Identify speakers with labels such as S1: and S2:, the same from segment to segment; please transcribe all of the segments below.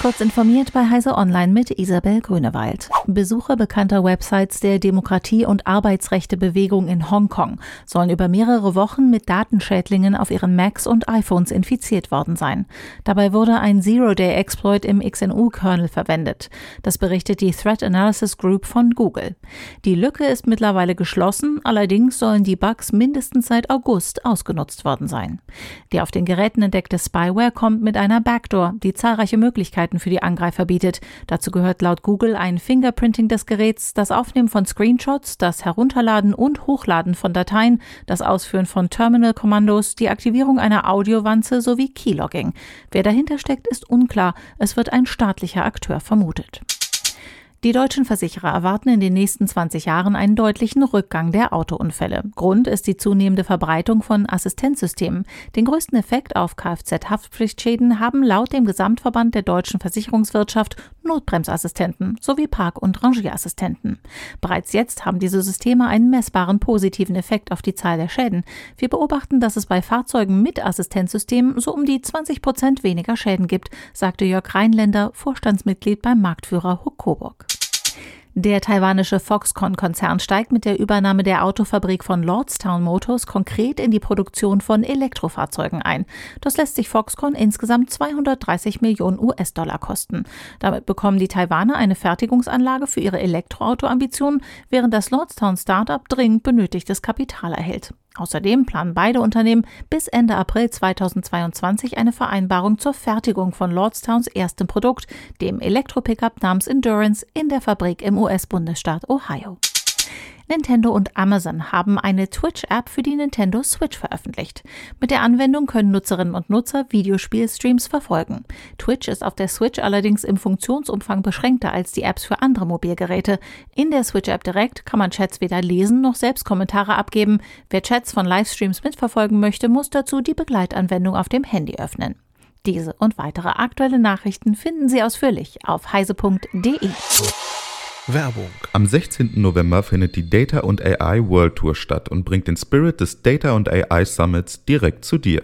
S1: Kurz informiert bei Heise Online mit Isabel Grünewald. Besucher bekannter Websites der Demokratie- und Arbeitsrechtebewegung in Hongkong sollen über mehrere Wochen mit Datenschädlingen auf ihren Macs und iPhones infiziert worden sein. Dabei wurde ein Zero-Day-Exploit im XNU-Kernel verwendet. Das berichtet die Threat Analysis Group von Google. Die Lücke ist mittlerweile geschlossen, allerdings sollen die Bugs mindestens seit August ausgenutzt worden sein. Die auf den Geräten entdeckte Spyware kommt mit einer Backdoor, die zahlreiche Möglichkeiten Möglichkeiten für die Angreifer bietet. Dazu gehört laut Google ein Fingerprinting des Geräts, das Aufnehmen von Screenshots, das Herunterladen und Hochladen von Dateien, das Ausführen von Terminal-Kommandos, die Aktivierung einer Audiowanze sowie Keylogging. Wer dahinter steckt, ist unklar. Es wird ein staatlicher Akteur vermutet. Die deutschen Versicherer erwarten in den nächsten 20 Jahren einen deutlichen Rückgang der Autounfälle. Grund ist die zunehmende Verbreitung von Assistenzsystemen. Den größten Effekt auf Kfz-Haftpflichtschäden haben laut dem Gesamtverband der deutschen Versicherungswirtschaft Notbremsassistenten sowie Park- und Rangierassistenten. Bereits jetzt haben diese Systeme einen messbaren positiven Effekt auf die Zahl der Schäden. Wir beobachten, dass es bei Fahrzeugen mit Assistenzsystemen so um die 20 Prozent weniger Schäden gibt, sagte Jörg Rheinländer, Vorstandsmitglied beim Marktführer Huck Coburg. Der taiwanische Foxconn-Konzern steigt mit der Übernahme der Autofabrik von Lordstown Motors konkret in die Produktion von Elektrofahrzeugen ein. Das lässt sich Foxconn insgesamt 230 Millionen US-Dollar kosten. Damit bekommen die Taiwaner eine Fertigungsanlage für ihre Elektroauto-Ambitionen, während das Lordstown Startup dringend benötigtes Kapital erhält. Außerdem planen beide Unternehmen bis Ende April 2022 eine Vereinbarung zur Fertigung von Lordstowns erstem Produkt, dem Elektropickup namens Endurance, in der Fabrik im US-Bundesstaat Ohio. Nintendo und Amazon haben eine Twitch-App für die Nintendo Switch veröffentlicht. Mit der Anwendung können Nutzerinnen und Nutzer Videospielstreams verfolgen. Twitch ist auf der Switch allerdings im Funktionsumfang beschränkter als die Apps für andere Mobilgeräte. In der Switch-App direkt kann man Chats weder lesen noch selbst Kommentare abgeben. Wer Chats von Livestreams mitverfolgen möchte, muss dazu die Begleitanwendung auf dem Handy öffnen. Diese und weitere aktuelle Nachrichten finden Sie ausführlich auf heise.de.
S2: Werbung. Am 16. November findet die Data und AI World Tour statt und bringt den Spirit des Data und AI Summits direkt zu dir.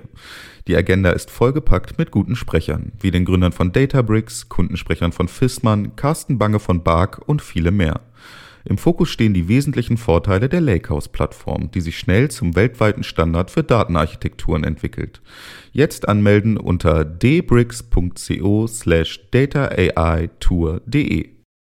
S2: Die Agenda ist vollgepackt mit guten Sprechern, wie den Gründern von Databricks, Kundensprechern von Fissmann, Carsten Bange von Bark und viele mehr. Im Fokus stehen die wesentlichen Vorteile der Lakehouse-Plattform, die sich schnell zum weltweiten Standard für Datenarchitekturen entwickelt. Jetzt anmelden unter dbricks.co slash dataai-tour.de.